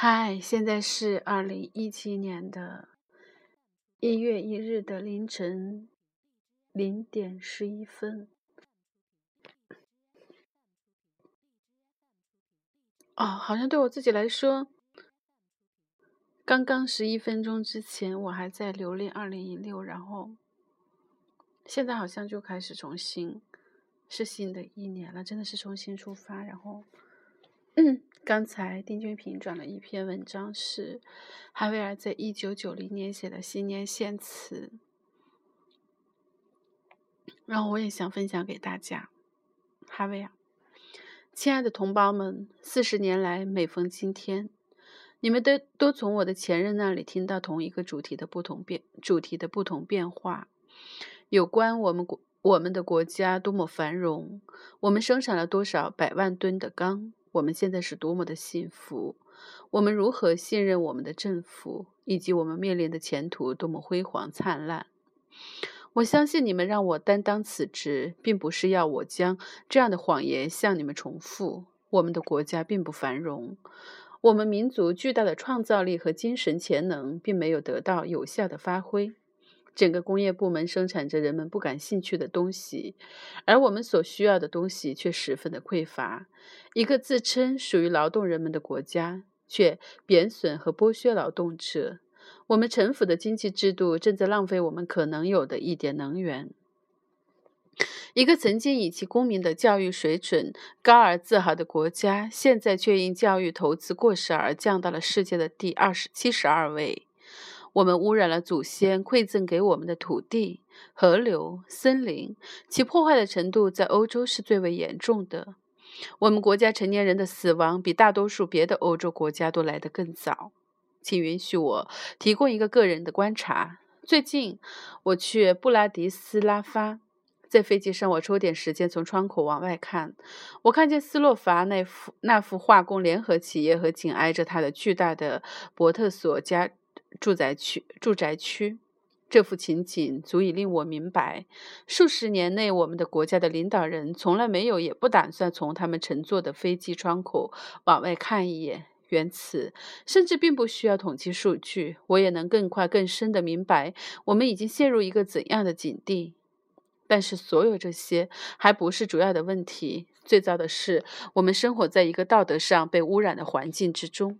嗨，现在是二零一七年的一月一日的凌晨零点十一分。哦，好像对我自己来说，刚刚十一分钟之前我还在留恋二零一六，然后现在好像就开始重新是新的一年了，真的是重新出发，然后。嗯，刚才丁俊平转了一篇文章，是哈维尔在一九九零年写的新年献词，然后我也想分享给大家。哈维尔，亲爱的同胞们，四十年来，每逢今天，你们都都从我的前任那里听到同一个主题的不同变主题的不同变化，有关我们国我们的国家多么繁荣，我们生产了多少百万吨的钢。我们现在是多么的幸福！我们如何信任我们的政府，以及我们面临的前途多么辉煌灿烂？我相信你们让我担当此职，并不是要我将这样的谎言向你们重复。我们的国家并不繁荣，我们民族巨大的创造力和精神潜能并没有得到有效的发挥。整个工业部门生产着人们不感兴趣的东西，而我们所需要的东西却十分的匮乏。一个自称属于劳动人们的国家，却贬损和剥削劳动者。我们臣服的经济制度正在浪费我们可能有的一点能源。一个曾经以其公民的教育水准高而自豪的国家，现在却因教育投资过时而降到了世界的第二十七十二位。我们污染了祖先馈赠给我们的土地、河流、森林，其破坏的程度在欧洲是最为严重的。我们国家成年人的死亡比大多数别的欧洲国家都来得更早。请允许我提供一个个人的观察。最近我去布拉迪斯拉发，在飞机上，我抽点时间从窗口往外看，我看见斯洛伐那幅那幅化工联合企业和紧挨着它的巨大的伯特索家。住宅区，住宅区，这幅情景足以令我明白，数十年内我们的国家的领导人从来没有，也不打算从他们乘坐的飞机窗口往外看一眼。原此，甚至并不需要统计数据，我也能更快、更深的明白我们已经陷入一个怎样的境地。但是，所有这些还不是主要的问题。最糟的是，我们生活在一个道德上被污染的环境之中。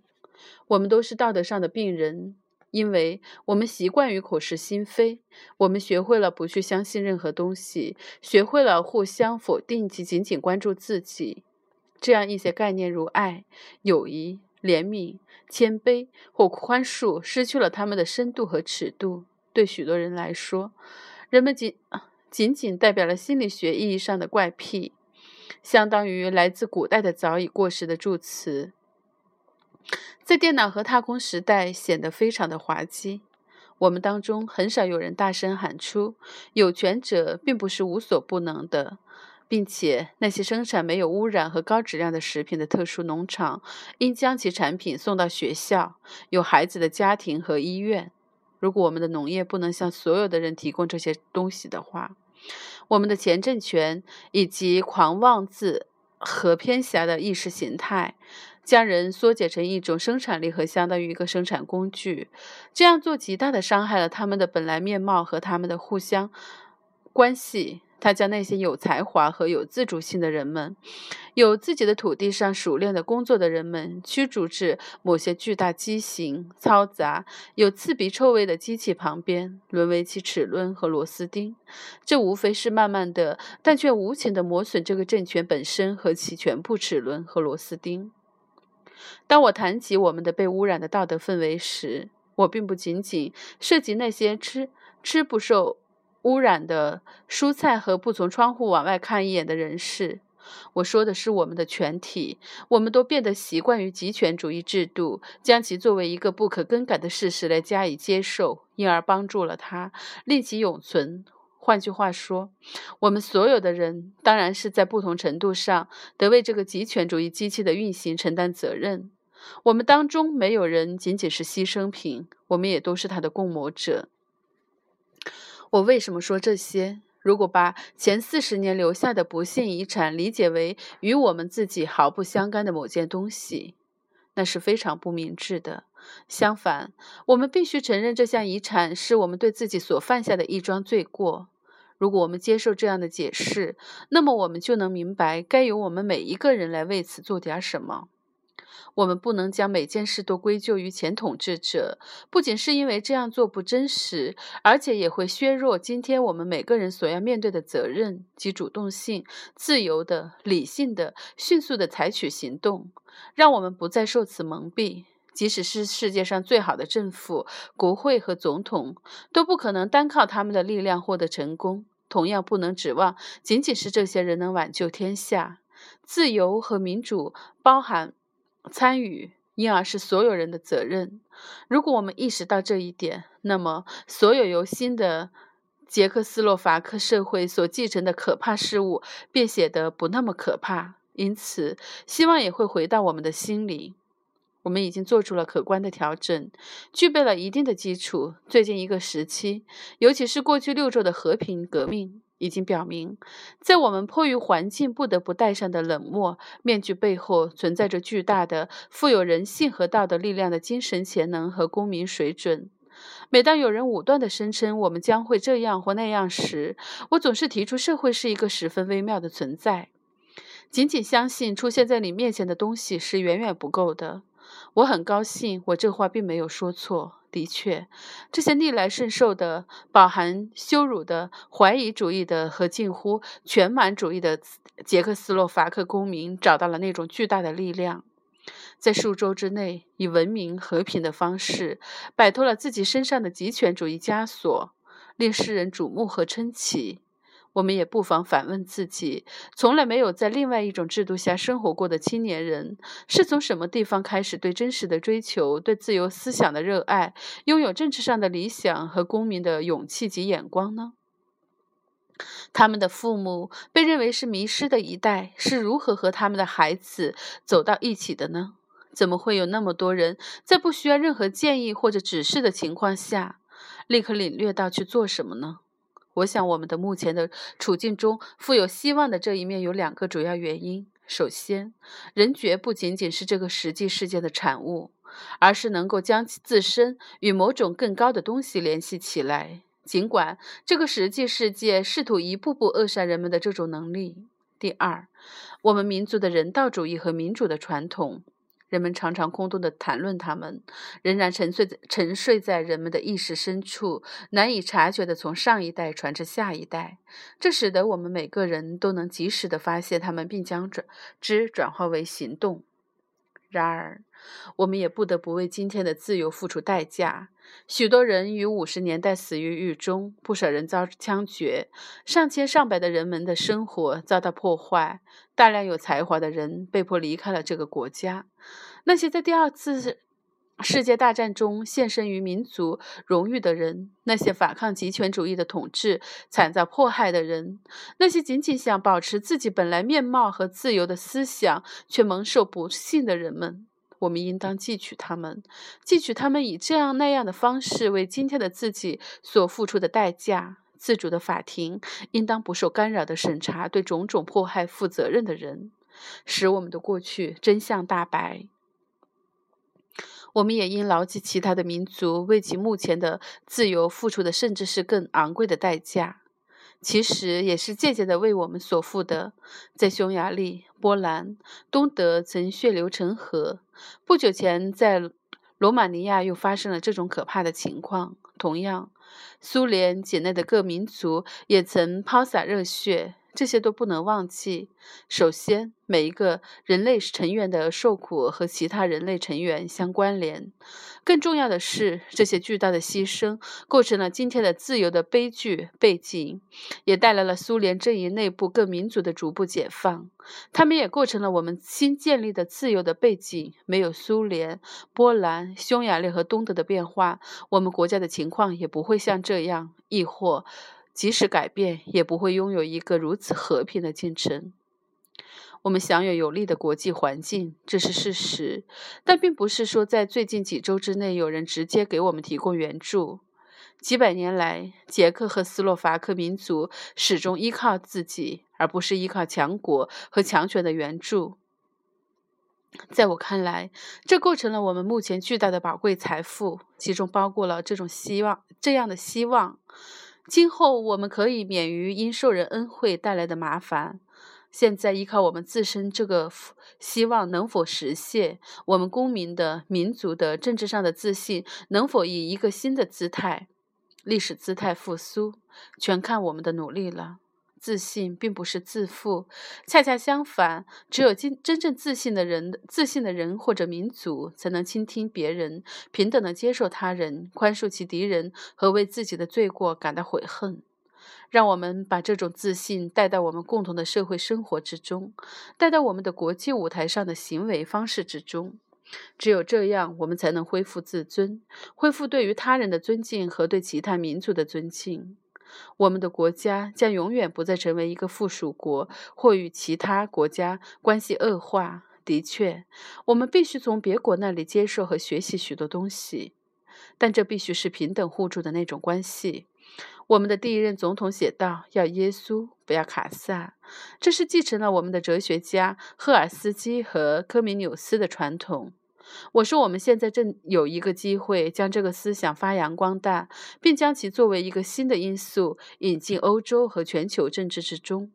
我们都是道德上的病人。因为我们习惯于口是心非，我们学会了不去相信任何东西，学会了互相否定及仅仅关注自己。这样一些概念如爱、友谊、怜悯、谦卑或宽恕，失去了他们的深度和尺度。对许多人来说，人们仅仅仅代表了心理学意义上的怪癖，相当于来自古代的早已过时的助词。在电脑和太空时代显得非常的滑稽。我们当中很少有人大声喊出：“有权者并不是无所不能的，并且那些生产没有污染和高质量的食品的特殊农场应将其产品送到学校、有孩子的家庭和医院。如果我们的农业不能向所有的人提供这些东西的话，我们的前政权以及狂妄自和偏狭的意识形态。”将人缩减成一种生产力和相当于一个生产工具，这样做极大的伤害了他们的本来面貌和他们的互相关系。他将那些有才华和有自主性的人们，有自己的土地上熟练的工作的人们，驱逐至某些巨大畸形、嘈杂、有刺鼻臭味的机器旁边，沦为其齿轮和螺丝钉。这无非是慢慢的，但却无情的磨损这个政权本身和其全部齿轮和螺丝钉。当我谈起我们的被污染的道德氛围时，我并不仅仅涉及那些吃吃不受污染的蔬菜和不从窗户往外看一眼的人士。我说的是我们的全体。我们都变得习惯于极权主义制度，将其作为一个不可更改的事实来加以接受，因而帮助了它，令其永存。换句话说，我们所有的人当然是在不同程度上得为这个极权主义机器的运行承担责任。我们当中没有人仅仅是牺牲品，我们也都是他的共谋者。我为什么说这些？如果把前四十年留下的不幸遗产理解为与我们自己毫不相干的某件东西，那是非常不明智的。相反，我们必须承认这项遗产是我们对自己所犯下的一桩罪过。如果我们接受这样的解释，那么我们就能明白，该由我们每一个人来为此做点什么。我们不能将每件事都归咎于前统治者，不仅是因为这样做不真实，而且也会削弱今天我们每个人所要面对的责任及主动性、自由的、理性的、迅速的采取行动，让我们不再受此蒙蔽。即使是世界上最好的政府、国会和总统，都不可能单靠他们的力量获得成功。同样，不能指望仅仅是这些人能挽救天下。自由和民主包含。参与，因而是所有人的责任。如果我们意识到这一点，那么所有由新的捷克斯洛伐克社会所继承的可怕事物便显得不那么可怕。因此，希望也会回到我们的心里。我们已经做出了可观的调整，具备了一定的基础。最近一个时期，尤其是过去六周的和平革命。已经表明，在我们迫于环境不得不戴上的冷漠面具背后，存在着巨大的、富有人性和道德力量的精神潜能和公民水准。每当有人武断地声称我们将会这样或那样时，我总是提出社会是一个十分微妙的存在。仅仅相信出现在你面前的东西是远远不够的。我很高兴，我这话并没有说错。的确，这些逆来顺受的、饱含羞辱的、怀疑主义的和近乎全满主义的捷克斯洛伐克公民找到了那种巨大的力量，在数周之内以文明和平的方式摆脱了自己身上的极权主义枷锁，令世人瞩目和称奇。我们也不妨反问自己：从来没有在另外一种制度下生活过的青年人，是从什么地方开始对真实的追求、对自由思想的热爱、拥有政治上的理想和公民的勇气及眼光呢？他们的父母被认为是迷失的一代，是如何和他们的孩子走到一起的呢？怎么会有那么多人在不需要任何建议或者指示的情况下，立刻领略到去做什么呢？我想，我们的目前的处境中富有希望的这一面有两个主要原因。首先，人绝不仅仅是这个实际世界的产物，而是能够将自身与某种更高的东西联系起来，尽管这个实际世界试图一步步扼杀人们的这种能力。第二，我们民族的人道主义和民主的传统。人们常常空洞地谈论他们，仍然沉睡在沉睡在人们的意识深处，难以察觉地从上一代传至下一代。这使得我们每个人都能及时地发现他们，并将转之转化为行动。然而，我们也不得不为今天的自由付出代价。许多人于五十年代死于狱中，不少人遭枪决，上千上百的人们的生活遭到破坏，大量有才华的人被迫离开了这个国家。那些在第二次世界大战中献身于民族荣誉的人，那些反抗极权主义的统治、惨遭迫害的人，那些仅仅想保持自己本来面貌和自由的思想却蒙受不幸的人们，我们应当记取他们，记取他们以这样那样的方式为今天的自己所付出的代价。自主的法庭应当不受干扰的审查对种种迫害负责任的人，使我们的过去真相大白。我们也应牢记其他的民族为其目前的自由付出的，甚至是更昂贵的代价，其实也是间接的为我们所付的。在匈牙利、波兰、东德曾血流成河，不久前在罗马尼亚又发生了这种可怕的情况。同样，苏联境内的各民族也曾抛洒热血。这些都不能忘记。首先，每一个人类成员的受苦和其他人类成员相关联。更重要的是，这些巨大的牺牲构成了今天的自由的悲剧背景，也带来了苏联阵营内部各民族的逐步解放。他们也构成了我们新建立的自由的背景。没有苏联、波兰、匈牙利和东德的变化，我们国家的情况也不会像这样，亦或。即使改变，也不会拥有一个如此和平的进程。我们享有有利的国际环境，这是事实，但并不是说在最近几周之内有人直接给我们提供援助。几百年来，捷克和斯洛伐克民族始终依靠自己，而不是依靠强国和强权的援助。在我看来，这构成了我们目前巨大的宝贵财富，其中包括了这种希望，这样的希望。今后我们可以免于因受人恩惠带来的麻烦。现在依靠我们自身这个希望能否实现，我们公民的、民族的、政治上的自信能否以一个新的姿态、历史姿态复苏，全看我们的努力了。自信并不是自负，恰恰相反，只有真真正自信的人、自信的人或者民族，才能倾听别人，平等的接受他人，宽恕其敌人和为自己的罪过感到悔恨。让我们把这种自信带到我们共同的社会生活之中，带到我们的国际舞台上的行为方式之中。只有这样，我们才能恢复自尊，恢复对于他人的尊敬和对其他民族的尊敬。我们的国家将永远不再成为一个附属国，或与其他国家关系恶化。的确，我们必须从别国那里接受和学习许多东西，但这必须是平等互助的那种关系。我们的第一任总统写道：“要耶稣，不要卡萨。”这是继承了我们的哲学家赫尔斯基和科米纽斯的传统。我说，我们现在正有一个机会将这个思想发扬光大，并将其作为一个新的因素引进欧洲和全球政治之中。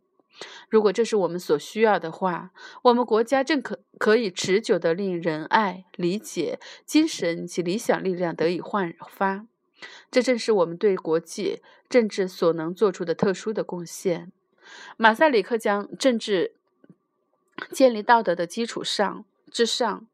如果这是我们所需要的话，我们国家正可可以持久地令仁爱、理解、精神及理想力量得以焕发。这正是我们对国际政治所能做出的特殊的贡献。马萨里克将政治建立道德的基础上之上，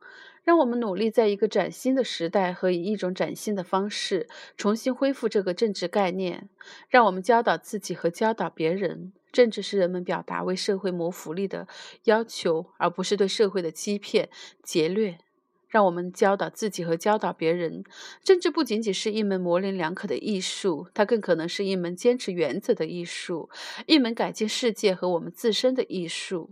让我们努力在一个崭新的时代和以一种崭新的方式重新恢复这个政治概念。让我们教导自己和教导别人，政治是人们表达为社会谋福利的要求，而不是对社会的欺骗劫掠。让我们教导自己和教导别人，政治不仅仅是一门模棱两可的艺术，它更可能是一门坚持原则的艺术，一门改进世界和我们自身的艺术。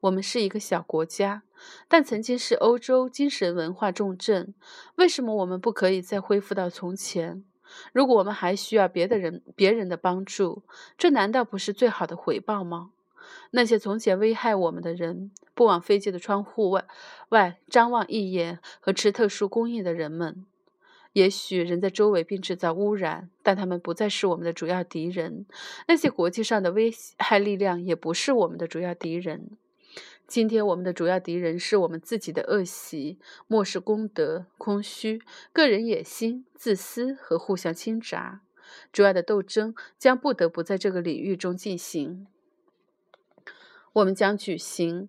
我们是一个小国家，但曾经是欧洲精神文化重镇。为什么我们不可以再恢复到从前？如果我们还需要别的人、别人的帮助，这难道不是最好的回报吗？那些从前危害我们的人，不往飞机的窗户外外张望一眼和吃特殊供应的人们，也许人在周围并制造污染，但他们不再是我们的主要敌人。那些国际上的危害力量也不是我们的主要敌人。今天我们的主要敌人是我们自己的恶习、漠视功德、空虚、个人野心、自私和互相倾轧。主要的斗争将不得不在这个领域中进行。我们将举行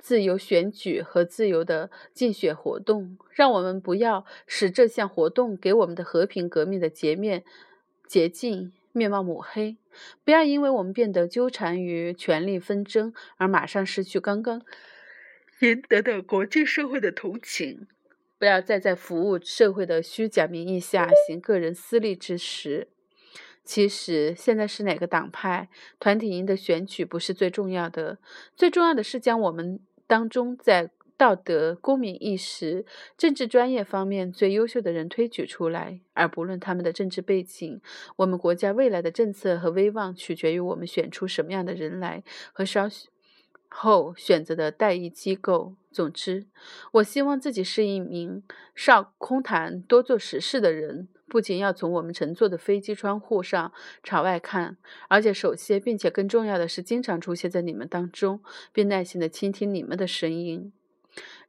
自由选举和自由的竞选活动，让我们不要使这项活动给我们的和平革命的截面捷径面貌抹黑。不要因为我们变得纠缠于权力纷争而马上失去刚刚赢得的国际社会的同情。不要再在服务社会的虚假名义下行个人私利之实。其实，现在是哪个党派、团体赢得选举不是最重要的，最重要的是将我们当中在道德、公民意识、政治专业方面最优秀的人推举出来，而不论他们的政治背景。我们国家未来的政策和威望取决于我们选出什么样的人来和稍后选择的代议机构。总之，我希望自己是一名少空谈、多做实事的人。不仅要从我们乘坐的飞机窗户上朝外看，而且首先并且更重要的是，经常出现在你们当中，并耐心地倾听你们的声音。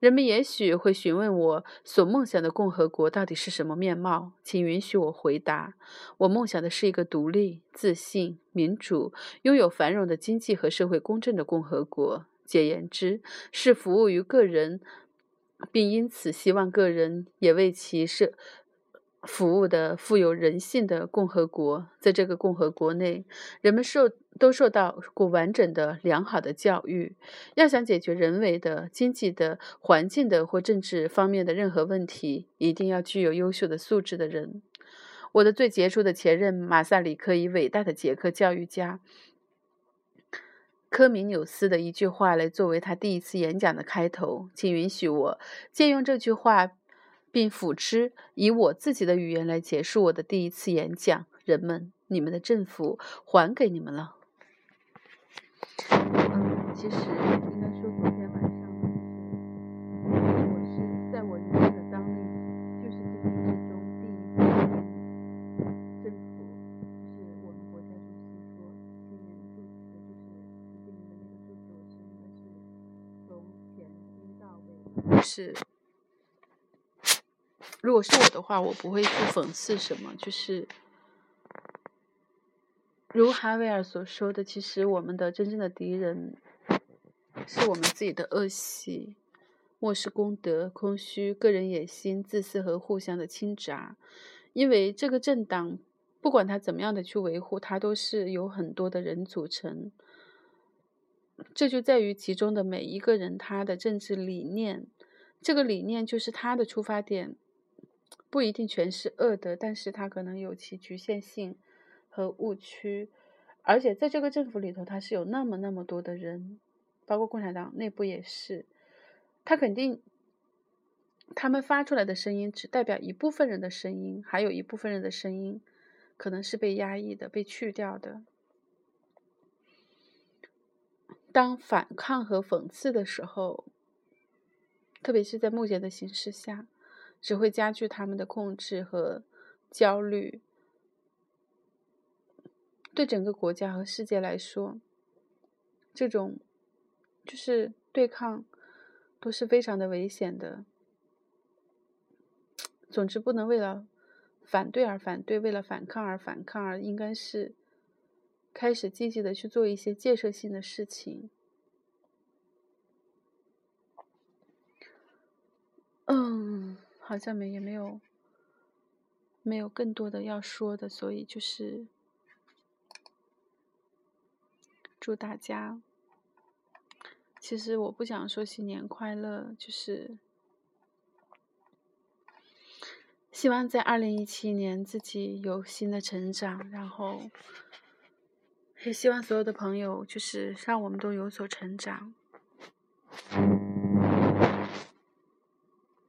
人们也许会询问我所梦想的共和国到底是什么面貌，请允许我回答：我梦想的是一个独立、自信、民主、拥有繁荣的经济和社会公正的共和国。简言之，是服务于个人，并因此希望个人也为其设。服务的富有人性的共和国，在这个共和国内，人们受都受到过完整的、良好的教育。要想解决人为的、经济的、环境的或政治方面的任何问题，一定要具有优秀的素质的人。我的最杰出的前任马萨里克以伟大的捷克教育家科米纽斯的一句话来作为他第一次演讲的开头，请允许我借用这句话。并辅之以我自己的语言来结束我的第一次演讲。人们，你们的政府还给你们了。嗯，其实应该说昨天晚上，我是在我人生的当令，就是今天之中第一次见政府，是我们国家主席说，今年就是就是今年的那个祝福，是应该是从前一到尾是。如果是我的话，我不会去讽刺什么，就是如哈维尔所说的，其实我们的真正的敌人是我们自己的恶习。漠视功德、空虚、个人野心、自私和互相的倾轧，因为这个政党，不管他怎么样的去维护，它都是由很多的人组成。这就在于其中的每一个人他的政治理念，这个理念就是他的出发点，不一定全是恶的，但是他可能有其局限性和误区。而且在这个政府里头，他是有那么那么多的人，包括共产党内部也是。他肯定，他们发出来的声音只代表一部分人的声音，还有一部分人的声音可能是被压抑的、被去掉的。当反抗和讽刺的时候，特别是在目前的形势下，只会加剧他们的控制和焦虑。对整个国家和世界来说，这种就是对抗。都是非常的危险的。总之，不能为了反对而反对，为了反抗而反抗，而应该是开始积极的去做一些建设性的事情。嗯，好像没也没有没有更多的要说的，所以就是祝大家。其实我不想说新年快乐，就是希望在二零一七年自己有新的成长，然后也希望所有的朋友就是让我们都有所成长。